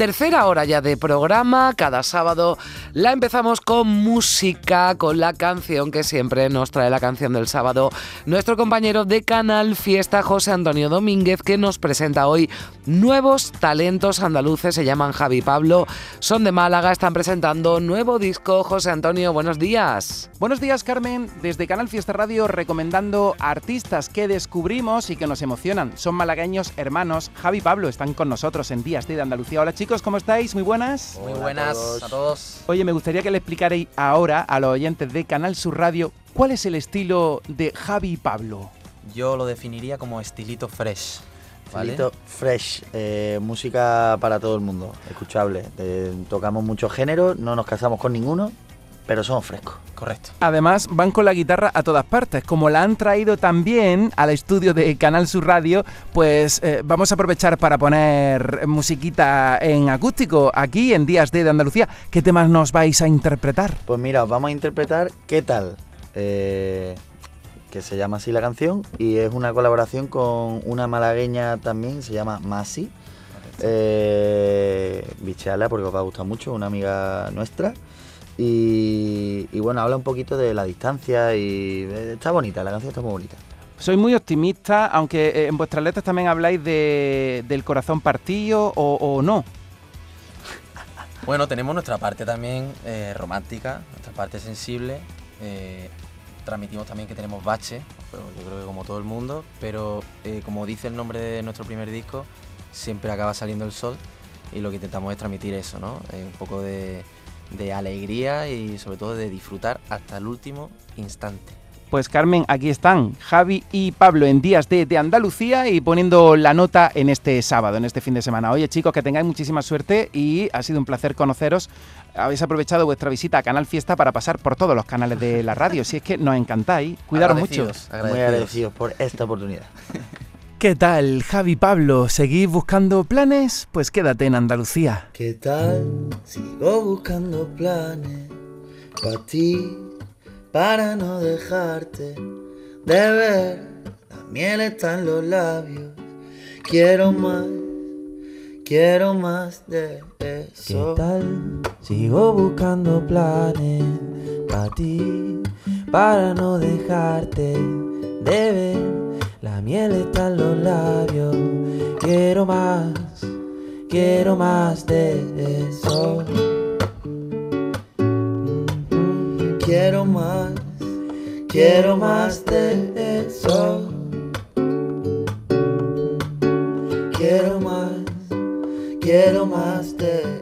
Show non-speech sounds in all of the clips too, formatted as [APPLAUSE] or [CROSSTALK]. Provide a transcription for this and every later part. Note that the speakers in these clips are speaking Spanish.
Tercera hora ya de programa, cada sábado la empezamos con música, con la canción que siempre nos trae la canción del sábado, nuestro compañero de Canal Fiesta, José Antonio Domínguez, que nos presenta hoy nuevos talentos andaluces, se llaman Javi Pablo, son de Málaga, están presentando nuevo disco. José Antonio, buenos días. Buenos días, Carmen, desde Canal Fiesta Radio recomendando artistas que descubrimos y que nos emocionan. Son malagueños hermanos, Javi Pablo están con nosotros en Días de Andalucía. Hola chicos. ¿Cómo estáis? Muy buenas. Muy buenas a todos. Oye, me gustaría que le explicarais ahora a los oyentes de Canal Sur Radio cuál es el estilo de Javi y Pablo. Yo lo definiría como estilito fresh. Estilito fresh, eh, música para todo el mundo, escuchable. Eh, tocamos muchos géneros, no nos casamos con ninguno, pero somos frescos. Correcto. Además, van con la guitarra a todas partes. Como la han traído también al estudio de Canal Sur Radio, pues eh, vamos a aprovechar para poner musiquita en acústico aquí en Días de, Andalucía. ¿Qué temas nos vais a interpretar? Pues mira, vamos a interpretar ¿Qué tal? Eh, que se llama así la canción y es una colaboración con una malagueña también, se llama Masi. Eh, bichala porque os va a gustar mucho, una amiga nuestra. Y, bueno, habla un poquito de la distancia y está bonita, la canción está muy bonita. Soy muy optimista, aunque eh, en vuestras letras también habláis de, del corazón partido o, no. [LAUGHS] Bueno, tenemos nuestra parte también eh, romántica, nuestra parte sensible. Eh, transmitimos también que tenemos bache, yo creo que como todo el mundo, pero como dice el nombre de nuestro primer disco, siempre acaba saliendo el sol y lo que intentamos es transmitir eso, ¿no? un poco de, de alegría y sobre todo de disfrutar hasta el último instante. Pues Carmen, aquí están Javi y Pablo en Días de, de, Andalucía y poniendo la nota en este sábado, en este fin de semana. Oye chicos, que tengáis muchísima suerte y ha sido un placer conoceros. Habéis aprovechado vuestra visita a Canal Fiesta para pasar por todos los canales de la radio. Si es que nos encantáis, cuidaros mucho. Muy agradecidos por esta oportunidad. ¿Qué tal, Javi Pablo? ¿Seguís buscando planes? Pues quédate en Andalucía. ¿Qué tal? Sigo buscando planes para ti, para no dejarte de ver. La miel está en los labios. Quiero más, quiero más de eso. ¿Qué tal? Sigo buscando planes para ti, para no dejarte de ver la miel está en los labios. Quiero más, quiero más de eso. Quiero más, quiero más de eso. Quiero más, quiero más de eso.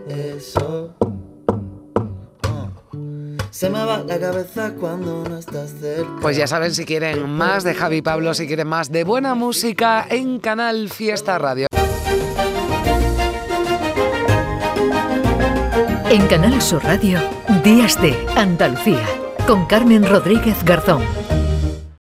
Se me va la cabeza cuando no estás cerca. Pues ya saben, si quieren más de Javi Pablo, si quieren más de buena música en Canal Fiesta Radio. En Canal Sur Radio, Días de Andalucía, con Carmen Rodríguez Garzón.